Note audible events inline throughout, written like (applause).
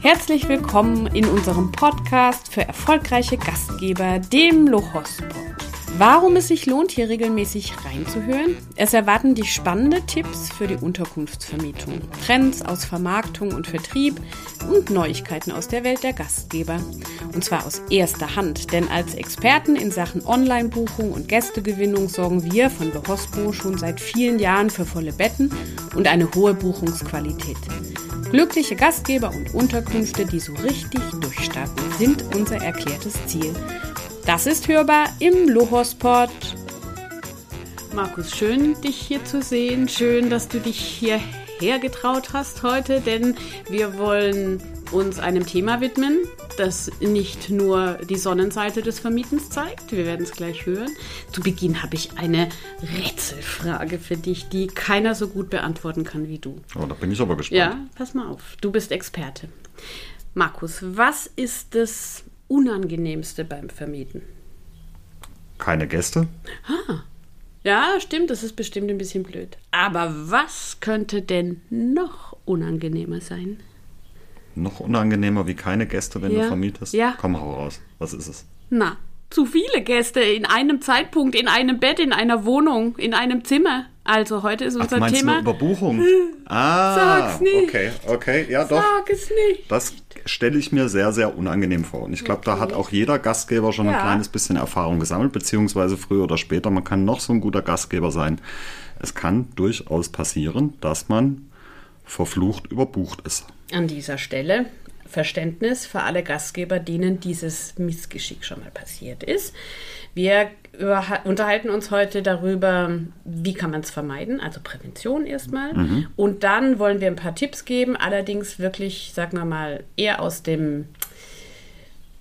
Herzlich willkommen in unserem Podcast für erfolgreiche Gastgeber, dem Lochospot. Warum es sich lohnt, hier regelmäßig reinzuhören? Es erwarten dich spannende Tipps für die Unterkunftsvermietung, Trends aus Vermarktung und Vertrieb und Neuigkeiten aus der Welt der Gastgeber. Und zwar aus erster Hand, denn als Experten in Sachen Online-Buchung und Gästegewinnung sorgen wir von Lohospo schon seit vielen Jahren für volle Betten und eine hohe Buchungsqualität. Glückliche Gastgeber und Unterkünfte, die so richtig durchstarten, sind unser erklärtes Ziel. Das ist hörbar im Lohospot. Markus, schön, dich hier zu sehen. Schön, dass du dich hierher getraut hast heute, denn wir wollen uns einem Thema widmen, das nicht nur die Sonnenseite des Vermietens zeigt. Wir werden es gleich hören. Zu Beginn habe ich eine Rätselfrage für dich, die keiner so gut beantworten kann wie du. Oh, da bin ich aber gespannt. Ja, pass mal auf. Du bist Experte. Markus, was ist das Unangenehmste beim Vermieten? Keine Gäste? Ah. Ja, stimmt, das ist bestimmt ein bisschen blöd. Aber was könnte denn noch unangenehmer sein? Noch unangenehmer wie keine Gäste, wenn Ja. du vermietest? Ja. Komm, hau raus. Was ist es? Na, zu viele Gäste in einem Zeitpunkt, in einem Bett, in einer Wohnung, in einem Zimmer. Also heute ist Ach, unser du meinst Thema. nur Überbuchung? (laughs) Ah, Sag's nicht. okay, okay, ja doch. Sag es nicht. Das stelle ich mir sehr, sehr unangenehm vor. Und ich glaube, da hat auch jeder Gastgeber schon Ja. ein kleines bisschen Erfahrung gesammelt, beziehungsweise früher oder später. Man kann noch so ein guter Gastgeber sein. Es kann durchaus passieren, dass man verflucht überbucht ist. An dieser Stelle Verständnis für alle Gastgeber, denen dieses Missgeschick schon mal passiert ist. Wir unterhalten uns heute darüber, wie kann man es vermeiden, also Prävention erstmal. Und dann wollen wir ein paar Tipps geben, allerdings wirklich, sagen wir mal, eher aus dem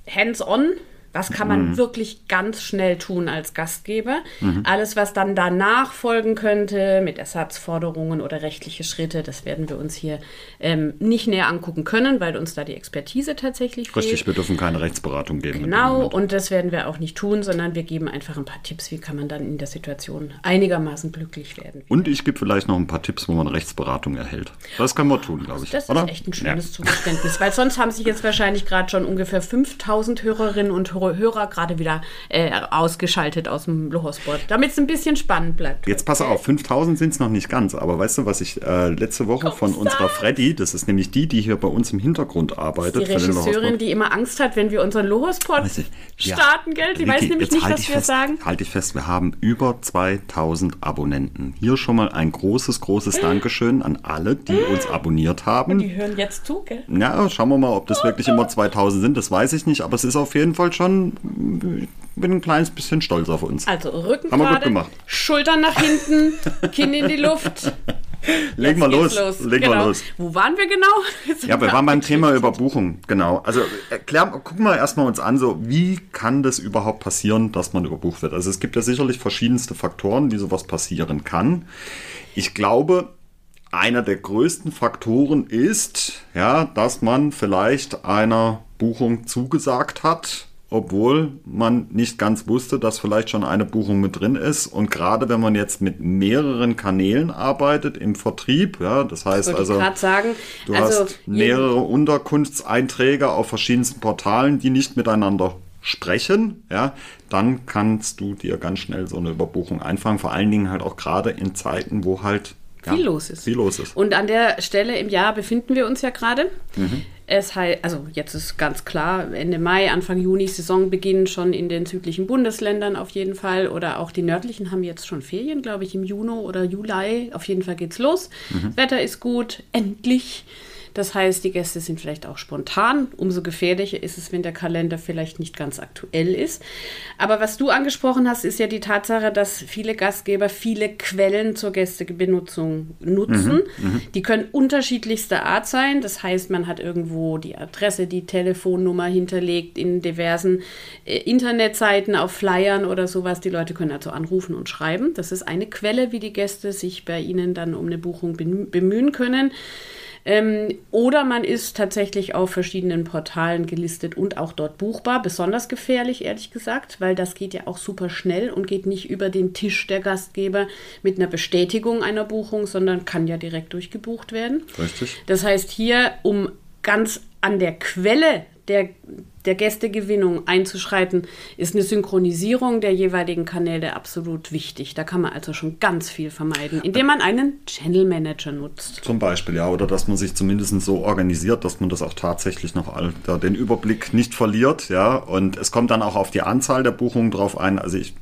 Hands-on. Was kann man wirklich ganz schnell tun als Gastgeber? Alles, was dann danach folgen könnte mit Ersatzforderungen oder rechtliche Schritte, das werden wir uns hier ähm, nicht näher angucken können, weil uns da die Expertise tatsächlich fehlt. Richtig, wir dürfen keine Rechtsberatung geben. Genau, und das werden wir auch nicht tun, sondern wir geben einfach ein paar Tipps, wie kann man dann in der Situation einigermaßen glücklich werden. Und ich gebe vielleicht noch ein paar Tipps, wo man Rechtsberatung erhält. Das können wir tun, glaube ich. Das oder? ist echt ein schönes Ja. Zugeständnis, weil sonst haben sich jetzt wahrscheinlich gerade schon ungefähr 5000 Hörerinnen und Hör- Hörer gerade wieder äh, ausgeschaltet aus dem Lohosport, damit es ein bisschen spannend bleibt. Jetzt pass auf, 5000 sind es noch nicht ganz, aber weißt du, was ich äh, letzte Woche von unserer Freddy, das ist nämlich die, die hier bei uns im Hintergrund arbeitet, Die Regisseurin, die immer Angst hat, wenn wir unseren Lohosport Weißt du, ja. starten, gell? Die weiß Vicky, nämlich nicht, halt was wir fest, sagen. Halte ich fest, wir haben über 2000 Abonnenten. Hier schon mal ein großes, großes (gasps) Dankeschön an alle, die uns abonniert haben. Die hören jetzt zu, gell? Ja, schauen wir mal, ob das wirklich immer 2000 sind, das weiß ich nicht, aber es ist auf jeden Fall schon, ich bin ein kleines bisschen stolz auf uns. Also Rücken Haben wir gut gemacht. Schultern nach hinten, (laughs) Kinn in die Luft. Legen wir los, geht's legen genau. wir los. Wo waren wir genau? Jetzt (laughs) Ja, wir waren beim. Thema Überbuchung, genau. Also erklär, gucken wir erstmal uns an, so wie kann das überhaupt passieren, dass man überbucht wird? Also es gibt ja sicherlich verschiedenste Faktoren, wie sowas passieren kann. Ich glaube, einer der größten Faktoren ist, ja, dass man vielleicht einer Buchung zugesagt hat, obwohl man nicht ganz wusste, dass vielleicht schon eine Buchung mit drin ist. Und gerade wenn man jetzt mit mehreren Kanälen arbeitet im Vertrieb, ja, das heißt also, sagen, Du also hast mehrere Unterkunftseinträge auf verschiedensten Portalen, die nicht miteinander sprechen, ja, dann kannst du dir ganz schnell so eine Überbuchung einfangen. Vor allen Dingen halt auch gerade in Zeiten, wo halt ja, viel los ist. Viel los ist. Und an der Stelle im Jahr befinden wir uns ja gerade. Mhm. Es heißt, also jetzt ist ganz klar, Ende Mai, Anfang Juni, Saisonbeginn schon in den südlichen Bundesländern auf jeden Fall. Oder auch die nördlichen haben jetzt schon Ferien, glaube ich, im Juni oder Juli. Auf jeden Fall geht's los. Mhm. Wetter ist gut, endlich. Das heißt, die Gäste sind vielleicht auch spontan. Umso gefährlicher ist es, wenn der Kalender vielleicht nicht ganz aktuell ist. Aber was du angesprochen hast, ist ja die Tatsache, dass viele Gastgeber viele Quellen zur Gästebenutzung nutzen. Die können unterschiedlichster Art sein. Das heißt, man hat irgendwo die Adresse, die Telefonnummer hinterlegt in diversen äh, Internetseiten, auf Flyern oder sowas. Die Leute können also anrufen und schreiben. Das ist eine Quelle, wie die Gäste sich bei Ihnen dann um eine Buchung bemü- bemühen können. Ähm, oder man ist tatsächlich auf verschiedenen Portalen gelistet und auch dort buchbar. Besonders gefährlich, ehrlich gesagt, weil das geht ja auch super schnell und geht nicht über den Tisch der Gastgeber mit einer Bestätigung einer Buchung, sondern kann ja direkt durchgebucht werden. Richtig. Das heißt, hier, um ganz an der Quelle der, der Gästegewinnung einzuschreiten, ist eine Synchronisierung der jeweiligen Kanäle absolut wichtig. Da kann man also schon ganz viel vermeiden, indem man einen Channel Manager nutzt. Zum Beispiel, ja, oder dass man sich zumindest so organisiert, dass man das auch tatsächlich noch all, da den Überblick nicht verliert, ja. Und es kommt dann auch auf die Anzahl der Buchungen drauf ein. Also ich,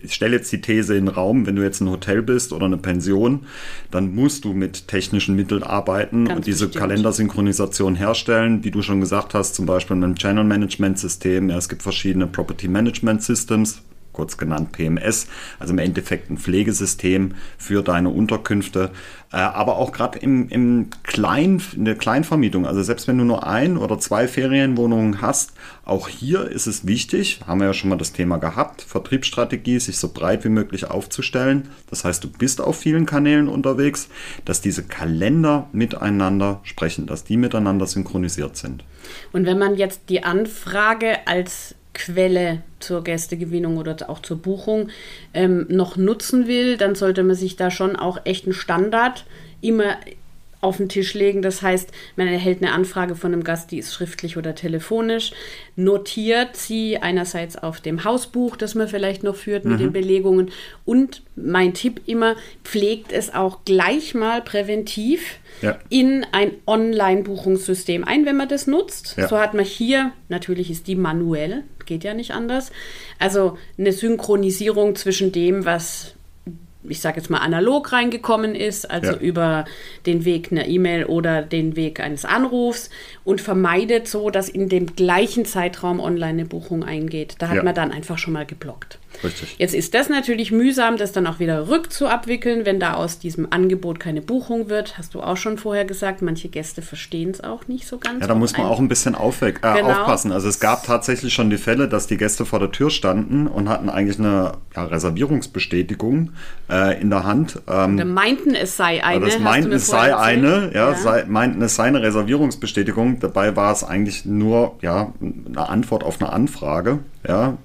ich stelle jetzt die These in den Raum, wenn du jetzt ein Hotel bist oder eine Pension, dann musst du mit technischen Mitteln arbeiten Ganz und diese bestimmt. Kalendersynchronisation herstellen, wie du schon gesagt hast, zum Beispiel mit einem Channel Management System. Ja, es gibt verschiedene Property Management Systems, kurz genannt PMS, also im Endeffekt ein Pflegesystem für deine Unterkünfte, äh, aber auch gerade im, im Klein, in der Kleinvermietung, also selbst wenn du nur ein oder zwei Ferienwohnungen hast, auch hier ist es wichtig, haben wir ja schon mal das Thema gehabt, Vertriebsstrategie, sich so breit wie möglich aufzustellen. Das heißt, du bist auf vielen Kanälen unterwegs, dass diese Kalender miteinander sprechen, dass die miteinander synchronisiert sind. Und wenn man jetzt die Anfrage als Quelle zur Gästegewinnung oder auch zur Buchung ähm, noch nutzen will, dann sollte man sich da schon auch echt einen Standard immer auf den Tisch legen. Das heißt, man erhält eine Anfrage von einem Gast, die ist schriftlich oder telefonisch, notiert sie einerseits auf dem Hausbuch, das man vielleicht noch führt mit mhm. den Belegungen und mein Tipp immer, pflegt es auch gleich mal präventiv ja. in ein Online-Buchungssystem ein, wenn man das nutzt. Ja. So hat man hier, natürlich ist die manuell, geht ja nicht anders, also eine Synchronisierung zwischen dem, was ich sage jetzt mal, analog reingekommen ist, also ja. über den Weg einer E-Mail oder den Weg eines Anrufs und vermeidet so, dass in dem gleichen Zeitraum online eine Buchung eingeht. Da hat ja. man dann einfach schon mal geblockt. Richtig. Jetzt ist das natürlich mühsam, das dann auch wieder rückzuabwickeln, wenn da aus diesem Angebot keine Buchung wird. Hast du auch schon vorher gesagt, manche Gäste verstehen es auch nicht so ganz. Ja, da muss man auch ein bisschen aufweg, äh, genau. aufpassen. Also es gab tatsächlich schon die Fälle, dass die Gäste vor der Tür standen und hatten eigentlich eine ja, Reservierungsbestätigung äh, in der Hand. Ähm, Oder meinten, es sei eine. Das meinten, es sei eine, ja, ja. Sei, meinten, es sei eine Reservierungsbestätigung. Dabei war es eigentlich nur ja, eine Antwort auf eine Anfrage. Ja,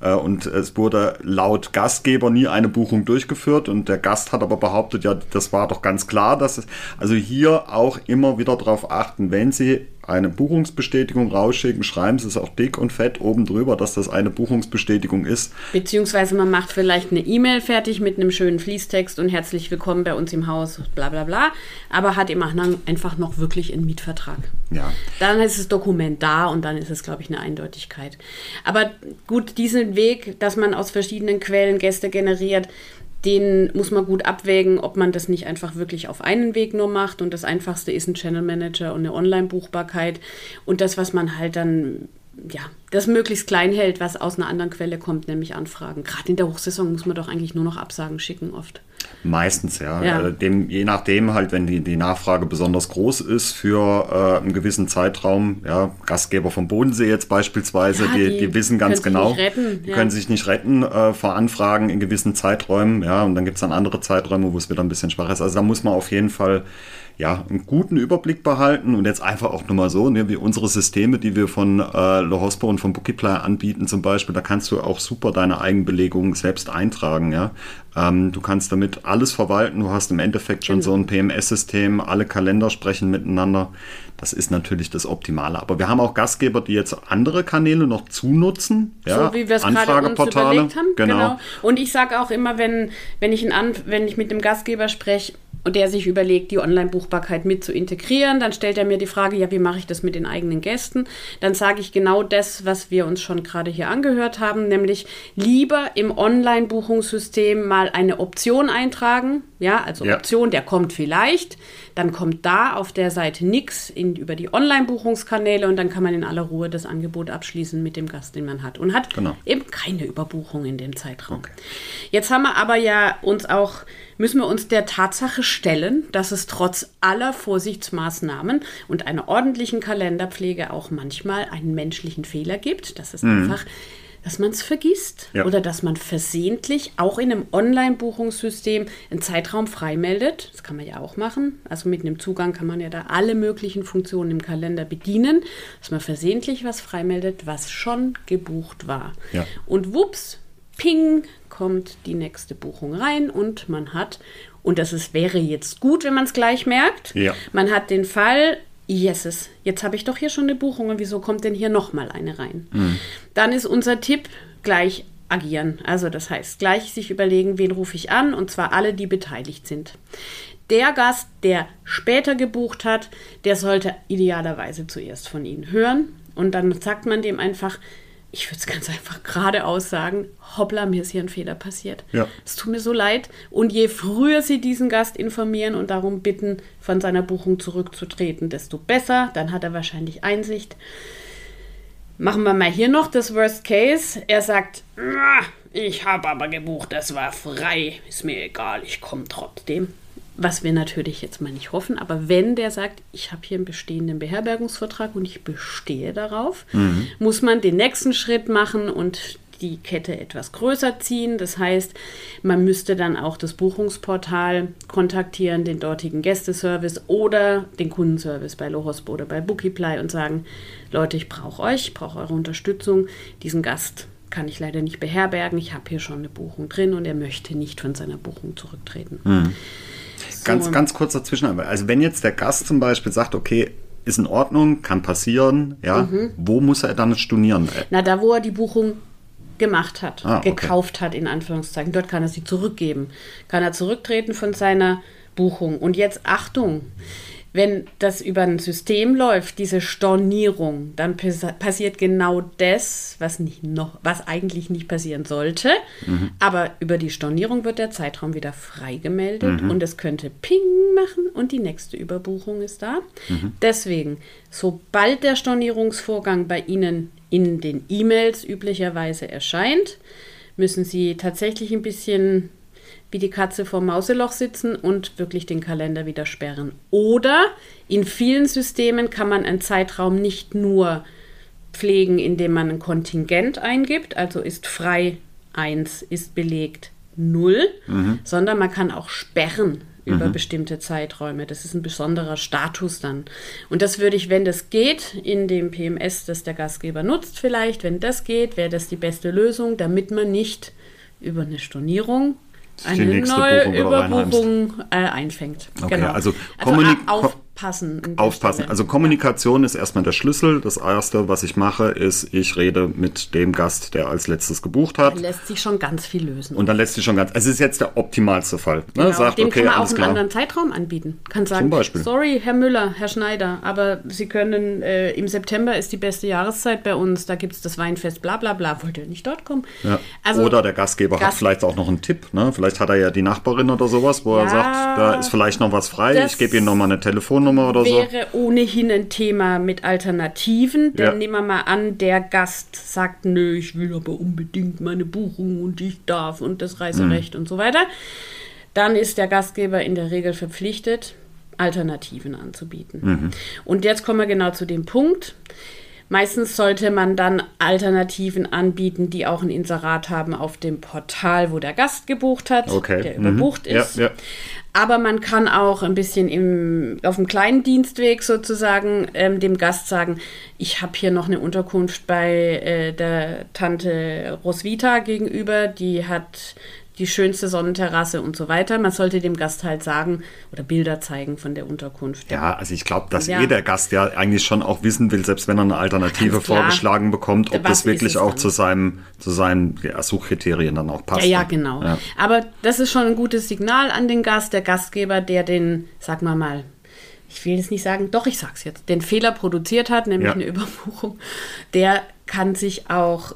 und es wurde laut Gastgeber nie eine Buchung durchgeführt. Und der Gast hat aber behauptet, ja, das war doch ganz klar, dass es, also hier auch immer wieder darauf achten, wenn Sie eine Buchungsbestätigung rausschicken, schreiben Sie es auch dick und fett oben drüber, dass das eine Buchungsbestätigung ist. Beziehungsweise man macht vielleicht eine E-Mail fertig mit einem schönen Fließtext und herzlich willkommen bei uns im Haus, bla bla bla, aber hat im einfach noch wirklich einen Mietvertrag. Ja. Dann ist das Dokument da und dann ist es, glaube ich, eine Eindeutigkeit. Aber gut, diesen Weg, dass man aus verschiedenen Quellen Gäste generiert, den muss man gut abwägen, ob man das nicht einfach wirklich auf einen Weg nur macht. Und das Einfachste ist ein Channel Manager und eine Online-Buchbarkeit. Und das, was man halt dann ja, das möglichst klein hält, was aus einer anderen Quelle kommt, nämlich Anfragen. Gerade in der Hochsaison muss man doch eigentlich nur noch Absagen schicken oft. Meistens, ja. ja. Also dem, je nachdem halt, wenn die, die Nachfrage besonders groß ist für äh, einen gewissen Zeitraum, ja, Gastgeber vom Bodensee jetzt beispielsweise, ja, die, die, die, wissen ganz genau, die ja. können sich nicht retten äh, vor Anfragen in gewissen Zeiträumen, ja, und dann gibt es dann andere Zeiträume, wo es wieder ein bisschen schwach ist. Also da muss man auf jeden Fall ja, einen guten Überblick behalten und jetzt einfach auch nur mal so, ne, wie unsere Systeme, die wir von äh, Lohospo und von Bookieplayer anbieten zum Beispiel, da kannst du auch super deine Eigenbelegung selbst eintragen, ja. Ähm, du kannst damit alles verwalten, du hast im Endeffekt schon genau. so ein PMS-System, alle Kalender sprechen miteinander. Das ist natürlich das Optimale. Aber wir haben auch Gastgeber, die jetzt andere Kanäle noch zunutzen. Ja, so wie wir es gerade uns überlegt haben. Genau. genau. Und ich sage auch immer, wenn, wenn, ich ein, wenn ich mit dem Gastgeber spreche, und der sich überlegt, die Online-Buchbarkeit mit zu integrieren. Dann stellt er mir die Frage, ja, wie mache ich das mit den eigenen Gästen? Dann sage ich genau das, was wir uns schon gerade hier angehört haben, nämlich lieber im Online-Buchungssystem mal eine Option eintragen. Ja, also ja. Option, der kommt vielleicht. Dann kommt da auf der Seite nichts über die Online-Buchungskanäle und dann kann man in aller Ruhe das Angebot abschließen mit dem Gast, den man hat. Und hat genau. eben keine Überbuchung in dem Zeitraum. Okay. Jetzt haben wir aber ja uns auch müssen wir uns der Tatsache stellen, dass es trotz aller Vorsichtsmaßnahmen und einer ordentlichen Kalenderpflege auch manchmal einen menschlichen Fehler gibt. Das ist mhm. einfach dass man es vergisst ja. oder dass man versehentlich auch in einem Online-Buchungssystem einen Zeitraum freimeldet. Das kann man ja auch machen. Also mit einem Zugang kann man ja da alle möglichen Funktionen im Kalender bedienen, dass man versehentlich was freimeldet, was schon gebucht war. Ja. Und wups, ping, kommt die nächste Buchung rein und man hat, und das ist, wäre jetzt gut, wenn man es gleich merkt, ja. man hat den Fall, yeses, jetzt habe ich doch hier schon eine Buchung und wieso kommt denn hier nochmal eine rein? Dann ist unser Tipp gleich agieren. Also das heißt, gleich sich überlegen, wen rufe ich an und zwar alle, die beteiligt sind. Der Gast, der später gebucht hat, der sollte idealerweise zuerst von Ihnen hören und dann sagt man dem einfach, ich würde es ganz einfach geradeaus sagen, hoppla, mir ist hier ein Fehler passiert. Ja. Es tut mir so leid. Und je früher Sie diesen Gast informieren und darum bitten, von seiner Buchung zurückzutreten, desto besser. Dann hat er wahrscheinlich Einsicht. Machen wir mal hier noch das Worst Case. Er sagt, "Ah, ich habe aber gebucht, das war frei. Ist mir egal, ich komme trotzdem. Was wir natürlich jetzt mal nicht hoffen, aber wenn der sagt, ich habe hier einen bestehenden Beherbergungsvertrag und ich bestehe darauf, muss man den nächsten Schritt machen und die Kette etwas größer ziehen. Das heißt, man müsste dann auch das Buchungsportal kontaktieren, den dortigen Gästeservice oder den Kundenservice bei Lohospo oder bei Bookiply und sagen, Leute, ich brauche euch, ich brauche eure Unterstützung. Diesen Gast kann ich leider nicht beherbergen. Ich habe hier schon eine Buchung drin und er möchte nicht von seiner Buchung zurücktreten. Ganz, ganz kurz dazwischen. Also wenn jetzt der Gast zum Beispiel sagt, okay, ist in Ordnung, kann passieren, ja, Mhm. wo muss er dann stornieren? Na, da wo er die Buchung gemacht hat, Ah, okay. gekauft hat, in Anführungszeichen, dort kann er sie zurückgeben. Kann er zurücktreten von seiner Buchung. Und jetzt Achtung, wenn das über ein System läuft, diese Stornierung, dann passiert genau das, was, nicht noch, was eigentlich nicht passieren sollte. Mhm. Aber über die Stornierung wird der Zeitraum wieder freigemeldet Mhm. und es könnte Ping machen und die nächste Überbuchung ist da. Mhm. Deswegen, sobald der Stornierungsvorgang bei Ihnen in den E-Mails üblicherweise erscheint, müssen Sie tatsächlich ein bisschen wie die Katze vor Mauseloch sitzen und wirklich den Kalender wieder sperren. Oder in vielen Systemen kann man einen Zeitraum nicht nur pflegen, indem man ein Kontingent eingibt, also ist frei 1, ist belegt 0, sondern man kann auch sperren über bestimmte Zeiträume. Das ist ein besonderer Status dann. Und das würde ich, wenn das geht, in dem PMS, das der Gastgeber nutzt vielleicht, wenn das geht, wäre das die beste Lösung, damit man nicht über eine Stornierung eine neue Buchung. Überbuchung äh, einfängt. Okay, genau. also also kommunik- a- aufpassen. Aufpassen. Stelle. Also Kommunikation ist erstmal der Schlüssel. Das erste, was ich mache, ist, ich rede mit dem Gast, der als letztes gebucht hat. lässt sich schon ganz viel lösen. Und dann lässt sich schon ganz. Es ist jetzt der optimalste Fall. Ne? Genau, Sagt, dem okay, kann man auch einen klar. anderen Zeitraum anbieten. Kann sagen, Zum Beispiel. sorry, Herr Müller, Herr Schneider, aber Sie können, äh, im September ist die beste Jahreszeit bei uns, da gibt es das Weinfest, bla bla bla, wollt ihr nicht dort kommen? Ja. Also, oder der Gastgeber hat Gast- vielleicht auch noch einen Tipp. Ne? Vielleicht hat er ja die Nachbarin oder sowas, wo er Ja, sagt, da ist vielleicht noch was frei. Ich gebe Ihnen noch mal eine Telefonnummer oder so. wäre ohnehin ein Thema mit Alternativen, denn Ja. nehmen wir mal an, der Gast sagt, nö, ich will aber unbedingt meine Buchung und ich darf und das Reiserecht und so weiter. Dann ist der Gastgeber in der Regel verpflichtet, Alternativen anzubieten. Und jetzt kommen wir genau zu dem Punkt. Meistens sollte man dann Alternativen anbieten, die auch ein Inserat haben auf dem Portal, wo der Gast gebucht hat, Okay. der Mhm. überbucht Ja, ist. ja. Aber man kann auch ein bisschen im, auf dem kleinen Dienstweg sozusagen ähm, dem Gast sagen, ich habe hier noch eine Unterkunft bei äh, der Tante Roswitha gegenüber, die hat die schönste Sonnenterrasse und so weiter. Man sollte dem Gast halt sagen oder Bilder zeigen von der Unterkunft. Ja, also ich glaube, dass Ja. jeder Gast ja eigentlich schon auch wissen will, selbst wenn er eine Alternative klar. vorgeschlagen bekommt, ob Was das wirklich es auch dann? zu seinem zu seinen ja, Suchkriterien dann auch passt. Ja, ja, ne? genau. Ja. Aber das ist schon ein gutes Signal an den Gast, der Gastgeber, der den, sag mal mal, ich will jetzt nicht sagen, doch, ich sag's jetzt, den Fehler produziert hat, nämlich eine Überbuchung, der kann sich auch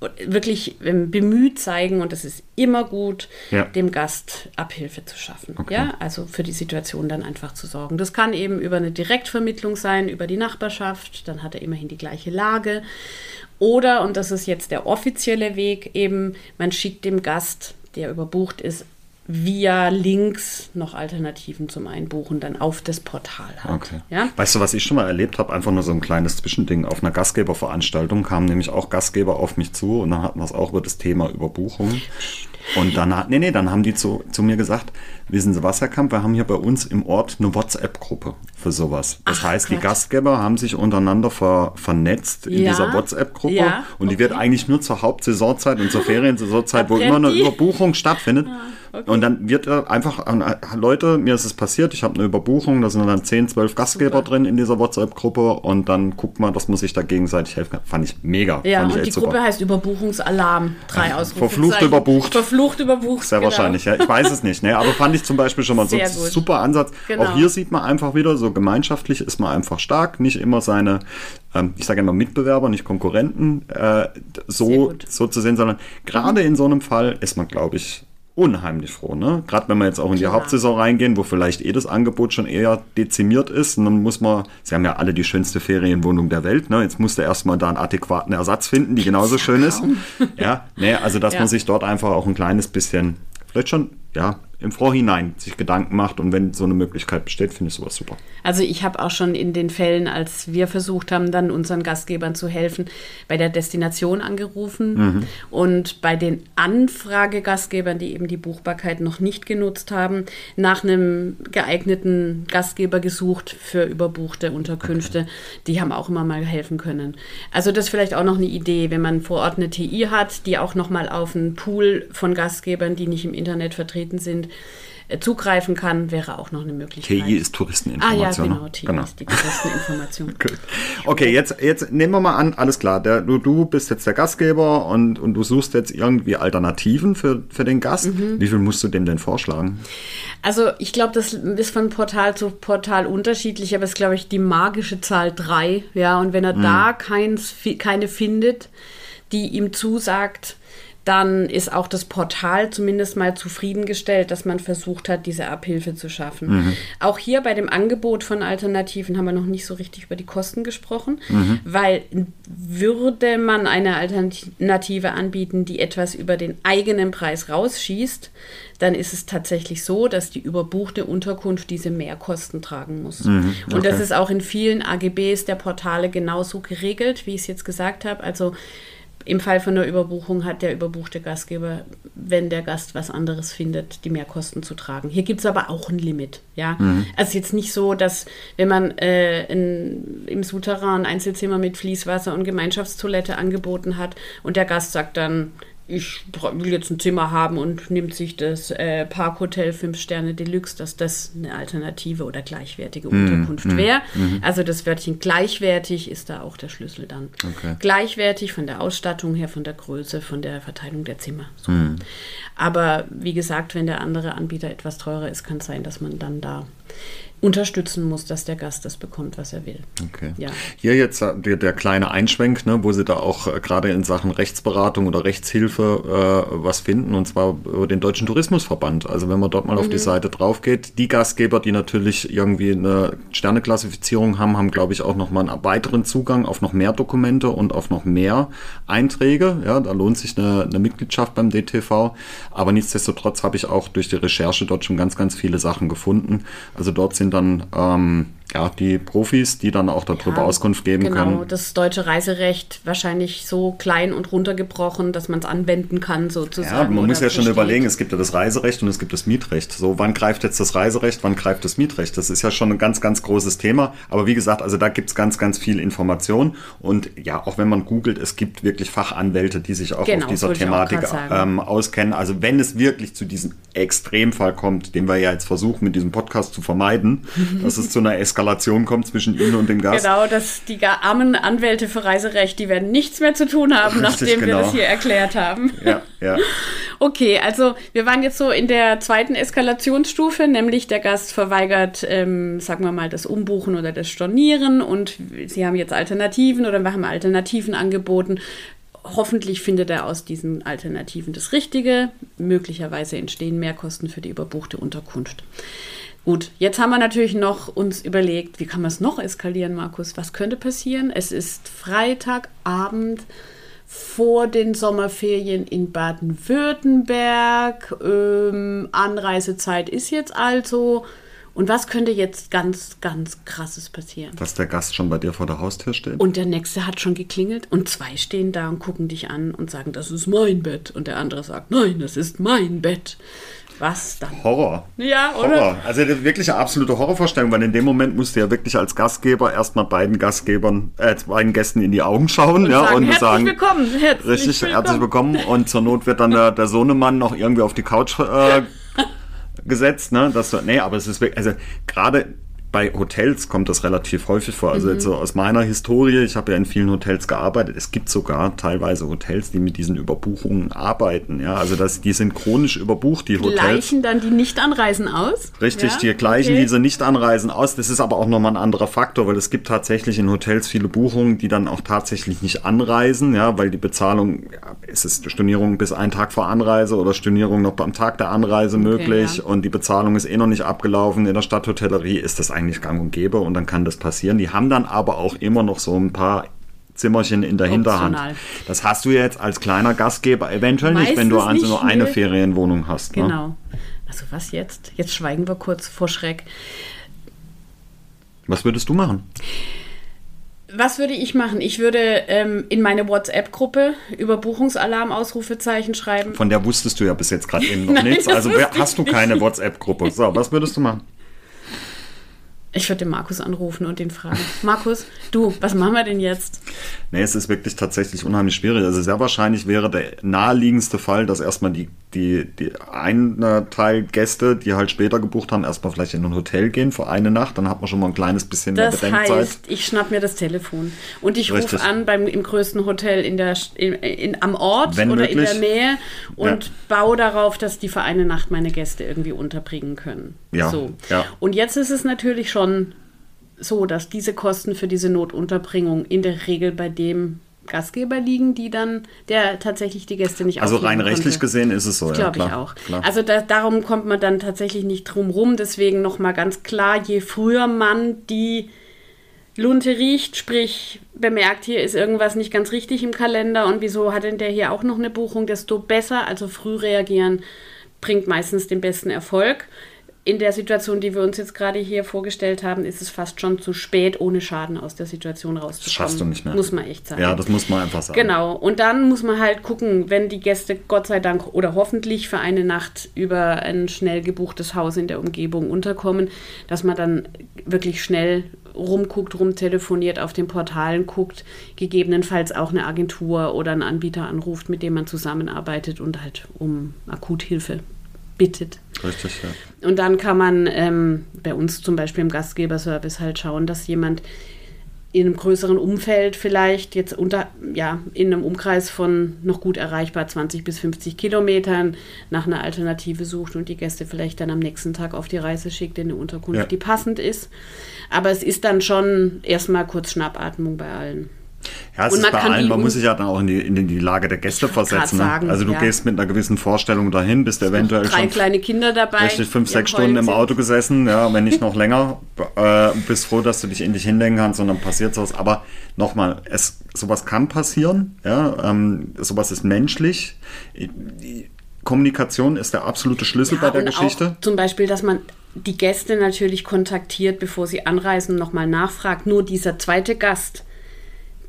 wirklich ähm, bemüht zeigen und es ist immer gut, Ja. dem Gast Abhilfe zu schaffen. Okay. Ja, also für die Situation dann einfach zu sorgen. Das kann eben über eine Direktvermittlung sein, über die Nachbarschaft, dann hat er immerhin die gleiche Lage. Oder, und das ist jetzt der offizielle Weg, eben, man schickt dem Gast, der überbucht ist, via Links noch Alternativen zum Einbuchen dann auf das Portal hat. Okay. Ja? Weißt du, was ich schon mal erlebt habe? Einfach nur so ein kleines Zwischending. Auf einer Gastgeberveranstaltung kamen nämlich auch Gastgeber auf mich zu und dann hatten wir es auch über das Thema Überbuchung. Und dann, hat- nee, nee, dann haben die zu, zu mir gesagt, wissen Sie was, Herr Kamp, wir haben hier bei uns im Ort eine WhatsApp-Gruppe für sowas. Das Ach heißt, die Gott. Gastgeber haben sich untereinander ver, vernetzt in Ja, dieser WhatsApp-Gruppe ja, und die wird okay. eigentlich nur zur Hauptsaisonzeit und zur Feriensaisonzeit, wo immer eine die. Überbuchung stattfindet, Okay. Und dann wird er einfach, Leute, mir ist es passiert, ich habe eine Überbuchung, da sind dann 10, 12 Gastgeber super. drin in dieser WhatsApp-Gruppe und dann guckt man, dass man sich da gegenseitig helfen kann. Fand ich mega. Ja, und die Gruppe heißt Überbuchungsalarm. Drei ja, Verflucht überbucht. Verflucht überbucht. Sehr genau. wahrscheinlich, ja. Ich weiß es nicht, ne? aber fand ich zum Beispiel schon mal so ein super Ansatz. Genau. Auch hier sieht man einfach wieder, so gemeinschaftlich ist man einfach stark, nicht immer seine ähm, ich sage immer Mitbewerber, nicht Konkurrenten, äh, so, so zu sehen, sondern gerade in so einem Fall ist man, glaube ich, unheimlich froh. Ne? Gerade wenn wir jetzt auch in die Hauptsaison reingehen, wo vielleicht eh das Angebot schon eher dezimiert ist. Und dann muss man, sie haben ja alle die schönste Ferienwohnung der Welt. Ne? Jetzt musste erstmal da einen adäquaten Ersatz finden, die genauso schön ist. Ja, ne, also dass (laughs) ja. man sich dort einfach auch ein kleines bisschen, vielleicht schon, ja, im Vorhinein sich Gedanken macht und wenn so eine Möglichkeit besteht, finde ich sowas super. Also ich habe auch schon in den Fällen, als wir versucht haben, dann unseren Gastgebern zu helfen, bei der Destination angerufen mhm. und bei den Anfragegastgebern, die eben die Buchbarkeit noch nicht genutzt haben, nach einem geeigneten Gastgeber gesucht für überbuchte Unterkünfte. Okay. Die haben auch immer mal helfen können. Also das ist vielleicht auch noch eine Idee, wenn man vor Ort eine TI hat, die auch noch mal auf einen Pool von Gastgebern, die nicht im Internet vertreten sind, äh, zugreifen kann, wäre auch noch eine Möglichkeit. TI ist Touristeninformation. Ah ja, genau, TI genau. ist die Touristeninformation. (laughs) okay, okay jetzt, jetzt nehmen wir mal an, alles klar, der, du, du bist jetzt der Gastgeber und, und du suchst jetzt irgendwie Alternativen für, für den Gast. Mhm. Wie viel musst du dem denn vorschlagen? Also ich glaube, das ist von Portal zu Portal unterschiedlich, aber es ist, glaube ich, die magische Zahl 3. Ja, und wenn er mhm. da keins, keine findet, die ihm zusagt, dann ist auch das Portal zumindest mal zufriedengestellt, dass man versucht hat, diese Abhilfe zu schaffen. Mhm. Auch hier bei dem Angebot von Alternativen haben wir noch nicht so richtig über die Kosten gesprochen, mhm. weil würde man eine Alternative anbieten, die etwas über den eigenen Preis rausschießt, dann ist es tatsächlich so, dass die überbuchte Unterkunft diese Mehrkosten tragen muss. Mhm, okay. Und das ist auch in vielen AGBs der Portale genauso geregelt, wie ich es jetzt gesagt habe. Also im Fall von einer Überbuchung hat der überbuchte Gastgeber, wenn der Gast was anderes findet, die Mehrkosten zu tragen. Hier gibt es aber auch ein Limit. Ja? Mhm. Also jetzt nicht so, dass wenn man äh, in, im Souterrain ein Einzelzimmer mit Fließwasser und Gemeinschaftstoilette angeboten hat und der Gast sagt dann, ich will jetzt ein Zimmer haben und nimmt sich das äh, Parkhotel 5 Sterne Deluxe, dass das eine alternative oder gleichwertige mm, Unterkunft mm, wäre. Mm. Also das Wörtchen gleichwertig ist da auch der Schlüssel dann. Okay. Gleichwertig von der Ausstattung her, von der Größe, von der Verteilung der Zimmer. So. Mm. Aber wie gesagt, wenn der andere Anbieter etwas teurer ist, kann es sein, dass man dann da unterstützen muss, dass der Gast das bekommt, was er will. Okay. Ja. Hier jetzt äh, der, der kleine Einschwenk, ne, wo Sie da auch äh, gerade in Sachen Rechtsberatung oder Rechtshilfe äh, was finden, und zwar über den Deutschen Tourismusverband. Also wenn man dort mal mhm. auf die mhm. Seite drauf geht, die Gastgeber, die natürlich irgendwie eine Sterneklassifizierung haben, haben, glaube ich, auch nochmal einen weiteren Zugang auf noch mehr Dokumente und auf noch mehr Einträge. Ja, da lohnt sich eine, eine Mitgliedschaft beim DTV. Aber nichtsdestotrotz habe ich auch durch die Recherche dort schon ganz, ganz viele Sachen gefunden. Also dort sind dann ähm, ja, die Profis, die dann auch darüber ja, Auskunft geben genau, können. Genau, das deutsche Reiserecht wahrscheinlich so klein und runtergebrochen, dass man es anwenden kann sozusagen. Ja, man muss ja schon überlegen, es gibt ja das Reiserecht und es gibt das Mietrecht. So, wann greift jetzt das Reiserecht, wann greift das Mietrecht? Das ist ja schon ein ganz, ganz großes Thema. Aber wie gesagt, also da gibt es ganz, ganz viel Information. Und ja, auch wenn man googelt, es gibt wirklich Fachanwälte, die sich auch genau, auf dieser Thematik ähm, auskennen. Also wenn es wirklich zu diesem Extremfall kommt, den wir ja jetzt versuchen mit diesem Podcast zu vermeiden, (laughs) dass es zu einer Eskalation Eskalation kommt zwischen Ihnen und dem Gast. Genau, dass die armen Anwälte für Reiserecht, die werden nichts mehr zu tun haben, Richtig, nachdem genau. wir das hier erklärt haben. Ja, ja. (laughs) Okay, also wir waren jetzt so in der zweiten Eskalationsstufe, nämlich der Gast verweigert, ähm, sagen wir mal, das Umbuchen oder das Stornieren und Sie haben jetzt Alternativen oder wir haben Alternativen angeboten hoffentlich findet er aus diesen Alternativen das Richtige. Möglicherweise entstehen Mehrkosten für die überbuchte Unterkunft. Gut, jetzt haben wir natürlich noch uns überlegt, wie kann man es noch eskalieren, Markus? Was könnte passieren? Es ist Freitagabend vor den Sommerferien in Baden-Württemberg. Ähm, Anreisezeit ist jetzt also. Und was könnte jetzt ganz, ganz krasses passieren? Dass der Gast schon bei dir vor der Haustür steht? Und der nächste hat schon geklingelt und zwei stehen da und gucken dich an und sagen, das ist mein Bett. Und der andere sagt, nein, das ist mein Bett. Was dann? Horror. Ja, oder? Horror. Also eine wirkliche absolute Horrorvorstellung, weil in dem Moment musst du ja wirklich als Gastgeber erstmal beiden Gastgebern, äh, beiden Gästen in die Augen schauen und ja, sagen, und herzlich sagen, willkommen, herzlich richtig, willkommen. herzlich willkommen. Und zur Not wird dann der, der Sohnemann noch irgendwie auf die Couch äh, (laughs) gesetzt, ne? Dass du, nee, aber es ist wirklich, also gerade bei Hotels kommt das relativ häufig vor. Also mhm. jetzt so aus meiner Historie, ich habe ja in vielen Hotels gearbeitet. Es gibt sogar teilweise Hotels, die mit diesen Überbuchungen arbeiten. Ja, also das, die sind chronisch überbucht, die Hotels. Gleichen dann die Nicht-Anreisen aus? Richtig, ja? die gleichen okay. diese Nicht-Anreisen aus. Das ist aber auch nochmal ein anderer Faktor, weil es gibt tatsächlich in Hotels viele Buchungen, die dann auch tatsächlich nicht anreisen, ja, weil die Bezahlung, ja, ist es Stornierung bis einen Tag vor Anreise oder Stornierung noch am Tag der Anreise okay, möglich ja. und die Bezahlung ist eh noch nicht abgelaufen. In der Stadthotellerie ist das eigentlich gang und gäbe und dann kann das passieren. Die haben dann aber auch immer noch so ein paar Zimmerchen in der Optional. Hinterhand. Das hast du jetzt als kleiner Gastgeber eventuell Meistens nicht, wenn du also nur eine Ferienwohnung hast. Ne? Genau. Ne? Also was jetzt? Jetzt schweigen wir kurz vor Schreck. Was würdest du machen? Was würde ich machen? Ich würde ähm, in meine WhatsApp-Gruppe über Buchungsalarm Ausrufezeichen schreiben. Von der wusstest du ja bis jetzt gerade eben noch (laughs) Nein, nichts. Also hast du keine WhatsApp-Gruppe. So, was würdest du machen? Ich würde den Markus anrufen und den fragen. Markus, du, was machen wir denn jetzt? Nee, es ist wirklich tatsächlich unheimlich schwierig. Also sehr wahrscheinlich wäre der naheliegendste Fall, dass erstmal die, die, die ein Teil Gäste, die halt später gebucht haben, erstmal vielleicht in ein Hotel gehen für eine Nacht. Dann hat man schon mal ein kleines bisschen das mehr Bedenkzeit. Das heißt, ich schnapp mir das Telefon und ich rufe an beim im größten Hotel in der, in, in am Ort Wenn oder möglich. in der Nähe und ja. baue darauf, dass die für eine Nacht meine Gäste irgendwie unterbringen können. Ja. So. ja. Und jetzt ist es natürlich schon schon so, dass diese Kosten für diese Notunterbringung in der Regel bei dem Gastgeber liegen, die dann, der tatsächlich die Gäste nicht Also rein rechtlich konnte. gesehen ist es so, ja. Glaube ich auch. Klar. Also da, darum kommt man dann tatsächlich nicht drum rum. Deswegen nochmal ganz klar, je früher man die Lunte riecht, sprich bemerkt, hier ist irgendwas nicht ganz richtig im Kalender und wieso hat denn der hier auch noch eine Buchung, desto besser. Also früh reagieren bringt meistens den besten Erfolg in der Situation, die wir uns jetzt gerade hier vorgestellt haben, ist es fast schon zu spät, ohne Schaden aus der Situation rauszukommen. Das schaffst du nicht mehr. Muss man echt sagen. Ja, das muss man einfach sagen. Genau. Und dann muss man halt gucken, wenn die Gäste Gott sei Dank oder hoffentlich für eine Nacht über ein schnell gebuchtes Haus in der Umgebung unterkommen, dass man dann wirklich schnell rumguckt, rumtelefoniert, auf den Portalen guckt, gegebenenfalls auch eine Agentur oder einen Anbieter anruft, mit dem man zusammenarbeitet und halt um Akuthilfe bittet. Richtig, ja. Und dann kann man ähm, bei uns zum Beispiel im Gastgeberservice halt schauen, dass jemand in einem größeren Umfeld vielleicht jetzt unter, ja, in einem Umkreis von noch gut erreichbar 20 bis 50 Kilometern nach einer Alternative sucht und die Gäste vielleicht dann am nächsten Tag auf die Reise schickt in eine Unterkunft, ja. die passend ist. Aber es ist dann schon erstmal kurz Schnappatmung bei allen. Ja, es und ist bei allen, man muss sich ja dann auch in die, in die Lage der Gäste versetzen. Ne? Sagen, also du ja. gehst mit einer gewissen Vorstellung dahin, bist eventuell drei schon kleine Kinder dabei. Richtig fünf, sechs Stunden im Auto gesessen, ja, wenn nicht noch (laughs) länger. Äh, bist froh, dass du dich endlich hinlegen kannst und dann passiert sowas. Aber nochmal, es, sowas kann passieren, ja, ähm, sowas ist menschlich. Kommunikation ist der absolute Schlüssel ja, bei der Geschichte. zum Beispiel, dass man die Gäste natürlich kontaktiert, bevor sie anreisen, nochmal nachfragt. Nur dieser zweite Gast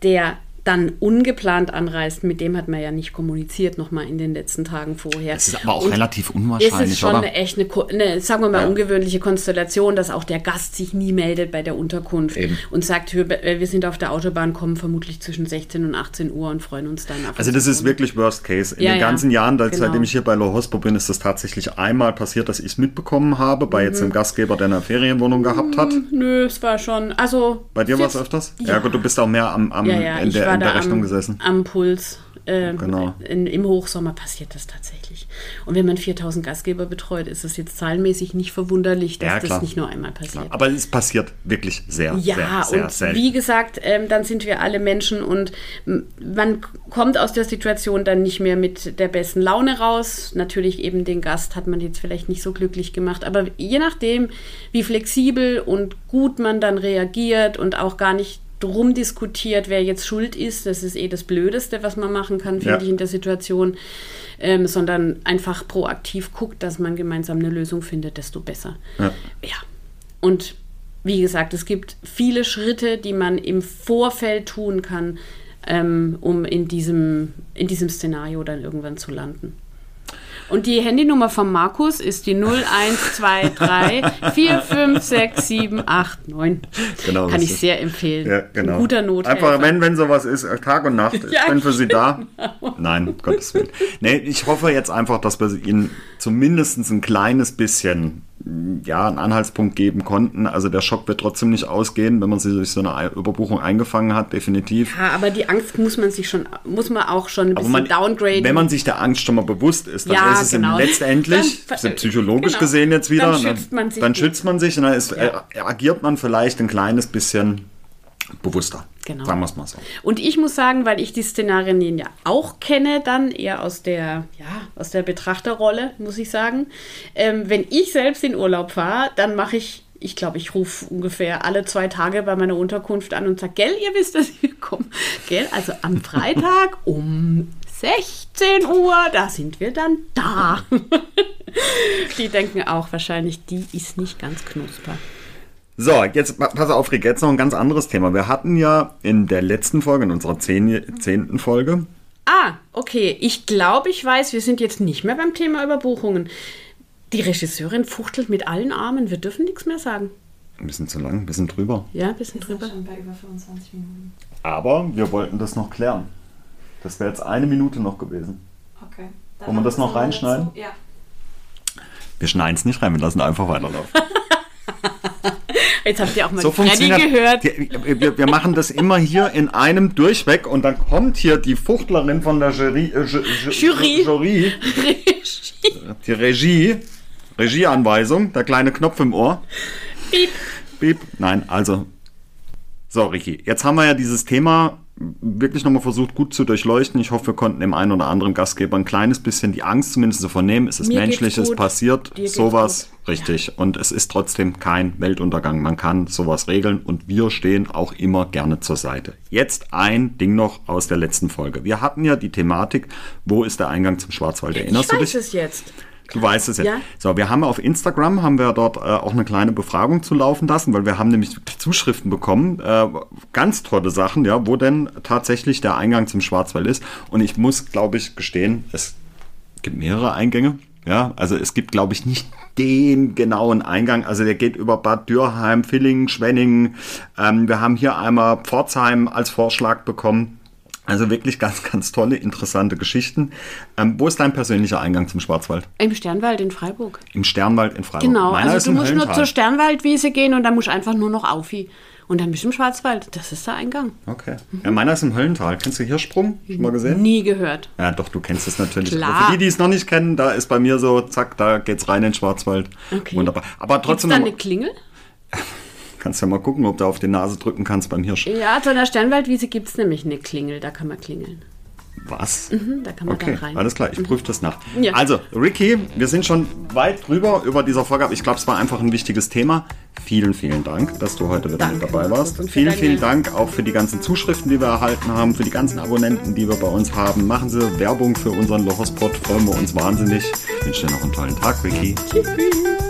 der dann ungeplant anreist, mit dem hat man ja nicht kommuniziert nochmal in den letzten Tagen vorher. Das ist aber auch und relativ unwahrscheinlich, Es ist schon oder? eine echt eine, eine, sagen wir mal, ja. ungewöhnliche Konstellation, dass auch der Gast sich nie meldet bei der Unterkunft Eben. und sagt, wir sind auf der Autobahn, kommen vermutlich zwischen 16 und 18 Uhr und freuen uns dann auf. Also das ist wirklich Worst Case. In ja, den ganzen ja, Jahren, genau. seitdem ich hier bei Lohospo bin, ist das tatsächlich einmal passiert, dass ich es mitbekommen habe, bei mhm. jetzt dem Gastgeber, der eine Ferienwohnung gehabt hat. Mm, nö, es war schon, also... Bei dir war es öfters? Ja. gut, du bist auch mehr am, am in in der Rechnung am, gesessen. Am Puls. Äh, genau. In, Im Hochsommer passiert das tatsächlich. Und wenn man 4000 Gastgeber betreut, ist es jetzt zahlenmäßig nicht verwunderlich, dass ja, das nicht nur einmal passiert. Klar. Aber es passiert wirklich sehr, ja, sehr, sehr und selten. Wie gesagt, ähm, dann sind wir alle Menschen und man kommt aus der Situation dann nicht mehr mit der besten Laune raus. Natürlich eben den Gast hat man jetzt vielleicht nicht so glücklich gemacht, aber je nachdem, wie flexibel und gut man dann reagiert und auch gar nicht drum diskutiert, wer jetzt schuld ist. Das ist eh das Blödeste, was man machen kann, finde ja. ich, in der Situation. Ähm, sondern einfach proaktiv guckt, dass man gemeinsam eine Lösung findet, desto besser. Ja. ja. Und wie gesagt, es gibt viele Schritte, die man im Vorfeld tun kann, ähm, um in diesem, in diesem Szenario dann irgendwann zu landen. Und die Handynummer von Markus ist die 0123 456789. Genau, Kann ich ist- sehr empfehlen. Ja, genau. Ein guter Nothelfer. Einfach, wenn, wenn sowas ist, äh, Tag und Nacht, (laughs) ich Ja, bin für Sie da. genau. Nein, um Gottes Willen. Nee, ich hoffe jetzt einfach, dass wir Ihnen zumindest ein kleines bisschen ja, einen Anhaltspunkt geben konnten. Also der Schock wird trotzdem nicht ausgehen, wenn man sich durch so eine Ei- Überbuchung eingefangen hat, definitiv. Ja, aber die Angst muss man sich schon, muss man auch schon ein bisschen man, downgraden. wenn man sich der Angst schon mal bewusst ist, dann Ja, ist es genau. letztendlich, Dann- psychologisch genau. gesehen jetzt wieder, Dann ne, schützt man sich dann schützt man sich und dann ist, äh, agiert man vielleicht ein kleines bisschen bewusster. Genau. Sagen wir es mal so. Und ich muss sagen, weil ich die Szenarien ja auch kenne, dann eher aus der, ja, aus der Betrachterrolle, muss ich sagen. Ähm, wenn ich selbst in Urlaub fahre, dann mache ich, ich glaube, ich rufe ungefähr alle zwei Tage bei meiner Unterkunft an und sage, gell, ihr wisst, dass wir (laughs) kommen. Gell, also am Freitag (laughs) um 16 Uhr, da sind wir dann da. (laughs) die denken auch wahrscheinlich, die ist nicht ganz knusper. So, jetzt pa- pass auf, Rick, jetzt noch ein ganz anderes Thema. Wir hatten ja in der letzten Folge, in unserer zehn, zehnten Folge, Ah, okay. Ich glaube, ich weiß, wir sind jetzt nicht mehr beim Thema Überbuchungen. Die Regisseurin fuchtelt mit allen Armen. Wir dürfen nichts mehr sagen. ein bisschen zu lang, ein bisschen drüber. Ja, ein bisschen Wir sind drüber. schon bei über 25 Minuten. Aber wir wollten das noch klären. Das wäre jetzt eine Minute noch gewesen. Okay. Wollen wir das noch reinschneiden? Ja. Wir schneiden es nicht rein, wir lassen einfach weiterlaufen. (laughs) Jetzt habt ihr auch mal So Freddy funktioniert gehört. Die, wir, wir machen das immer hier in einem durchweg und dann kommt hier die Fuchtlerin von der Jury, äh, Ju- Ju- Jury. Jury, die Regie, Regieanweisung, der kleine Knopf im Ohr. Piep. Piep. Nein, also. So, Ricky, jetzt haben wir ja dieses Thema wirklich nochmal versucht, gut zu durchleuchten. Ich hoffe, wir konnten dem einen oder anderen Gastgeber ein kleines bisschen die Angst zumindest zu vernehmen. Es ist Mir menschlich, es passiert sowas. gut. Richtig. Und es ist trotzdem kein Weltuntergang. Man kann sowas regeln und wir stehen auch immer gerne zur Seite. Jetzt ein Ding noch aus der letzten Folge. Wir hatten ja die Thematik, wo ist der Eingang zum Schwarzwald? Ich Erinnerst du weiß dich? es jetzt. Du weißt es jetzt. Ja. So, wir haben auf Instagram haben wir dort äh, auch eine kleine Befragung zu laufen lassen, weil wir haben nämlich Zuschriften bekommen, äh, ganz tolle Sachen, ja, wo denn tatsächlich der Eingang zum Schwarzwald ist. Und ich muss, glaube ich, gestehen, es gibt mehrere Eingänge. Ja, also es gibt, glaube ich, nicht den genauen Eingang. Also der geht über Bad Dürheim, Villingen, Schwenningen. Ähm, wir haben hier einmal Pforzheim als Vorschlag bekommen. Also wirklich ganz, ganz tolle, interessante Geschichten. Ähm, wo ist dein persönlicher Eingang zum Schwarzwald? Im Sternwald in Freiburg. Im Sternwald in Freiburg. Genau. Meiner ist also du musst nur Höllental. zur Sternwaldwiese gehen und dann musst du einfach nur noch auf. Und dann bist du im Schwarzwald. Das ist der Eingang. Okay. Ja, meiner ist im Höllental. Kennst du Hirschsprung? Schon mal gesehen? Nie gehört. Ja, doch, du kennst es natürlich. Klar. Aber für die, die es noch nicht kennen, da ist bei mir so, zack, da geht's rein in den Schwarzwald. Okay. Wunderbar. Aber trotzdem, da noch eine Klingel? (laughs) kannst ja mal gucken, ob du auf die Nase drücken kannst beim Hirsch. Ja, zu einer Sternwaldwiese gibt es nämlich eine Klingel. Da kann man klingeln. Was? Hm, Da kann man Okay, dann rein. alles klar, ich prüfe das nach. Ja. Also, Ricky, wir sind schon weit drüber über dieser Folge, aber ich glaube, es war einfach ein wichtiges Thema. Vielen, vielen Dank, dass du heute wieder mit dabei warst. Und Vielen, vielen Dank auch für die ganzen Zuschriften, die wir erhalten haben, für die ganzen Abonnenten, die wir bei uns haben. Machen Sie Werbung für unseren Lohospot, freuen wir uns wahnsinnig. Ich wünsche dir noch einen tollen Tag, Ricky. Tschüss.